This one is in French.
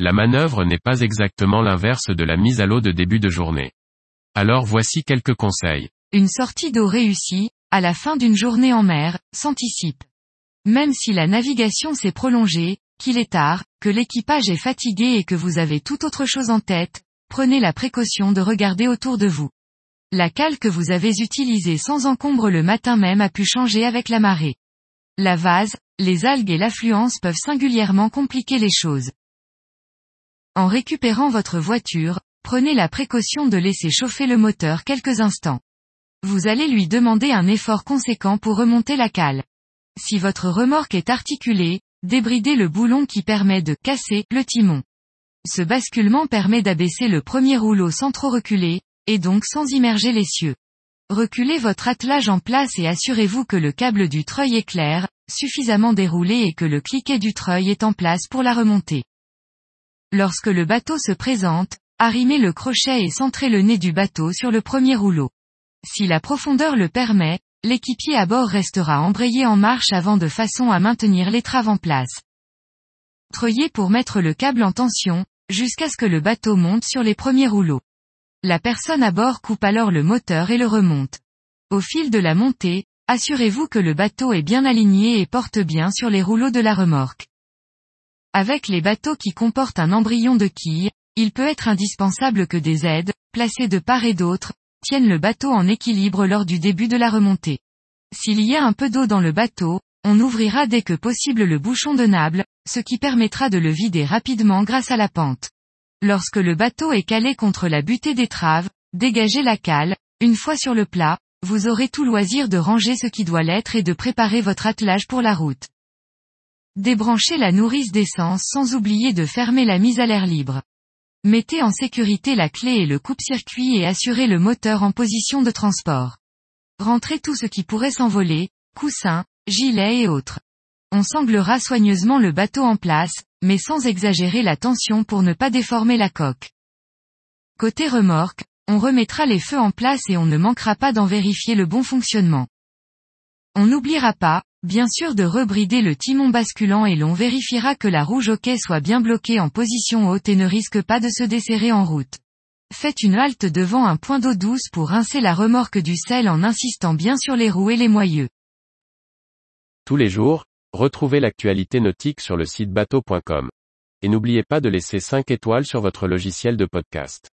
La manœuvre n'est pas exactement l'inverse de la mise à l'eau de début de journée. Alors voici quelques conseils. Une sortie d'eau réussie, à la fin d'une journée en mer, s'anticipe. Même si la navigation s'est prolongée, qu'il est tard, que l'équipage est fatigué et que vous avez tout autre chose en tête, prenez la précaution de regarder autour de vous. La cale que vous avez utilisée sans encombre le matin même a pu changer avec la marée. La vase, les algues et l'affluence peuvent singulièrement compliquer les choses. En récupérant votre voiture, prenez la précaution de laisser chauffer le moteur quelques instants. Vous allez lui demander un effort conséquent pour remonter la cale. Si votre remorque est articulée, débridez le boulon qui permet de casser le timon. Ce basculement permet d'abaisser le premier rouleau sans trop reculer, et donc sans immerger les cieux. Reculez votre attelage en place et assurez-vous que le câble du treuil est clair, suffisamment déroulé et que le cliquet du treuil est en place pour la remonter. Lorsque le bateau se présente, arrimez le crochet et centrez le nez du bateau sur le premier rouleau. Si la profondeur le permet, l'équipier à bord restera embrayé en marche avant de façon à maintenir l'étrave en place. Treuillez pour mettre le câble en tension, jusqu'à ce que le bateau monte sur les premiers rouleaux. La personne à bord coupe alors le moteur et le remonte. Au fil de la montée, assurez-vous que le bateau est bien aligné et porte bien sur les rouleaux de la remorque. Avec les bateaux qui comportent un embryon de quille, il peut être indispensable que des aides, placées de part et d'autre, tiennent le bateau en équilibre lors du début de la remontée. S'il y a un peu d'eau dans le bateau, on ouvrira dès que possible le bouchon de nable, ce qui permettra de le vider rapidement grâce à la pente. Lorsque le bateau est calé contre la butée d'étrave, dégagez la cale, une fois sur le plat, vous aurez tout loisir de ranger ce qui doit l'être et de préparer votre attelage pour la route. Débranchez la nourrice d'essence sans oublier de fermer la mise à l'air libre. Mettez en sécurité la clé et le coupe-circuit et assurez le moteur en position de transport. Rentrez tout ce qui pourrait s'envoler, coussins, gilets et autres. On sanglera soigneusement le bateau en place, mais sans exagérer la tension pour ne pas déformer la coque. Côté remorque, on remettra les feux en place et on ne manquera pas d'en vérifier le bon fonctionnement. On n'oubliera pas, bien sûr de rebrider le timon basculant et l'on vérifiera que la rouge quai soit bien bloquée en position haute et ne risque pas de se desserrer en route. Faites une halte devant un point d'eau douce pour rincer la remorque du sel en insistant bien sur les roues et les moyeux. Tous les jours, Retrouvez l'actualité nautique sur le site bateau.com. Et n'oubliez pas de laisser 5 étoiles sur votre logiciel de podcast.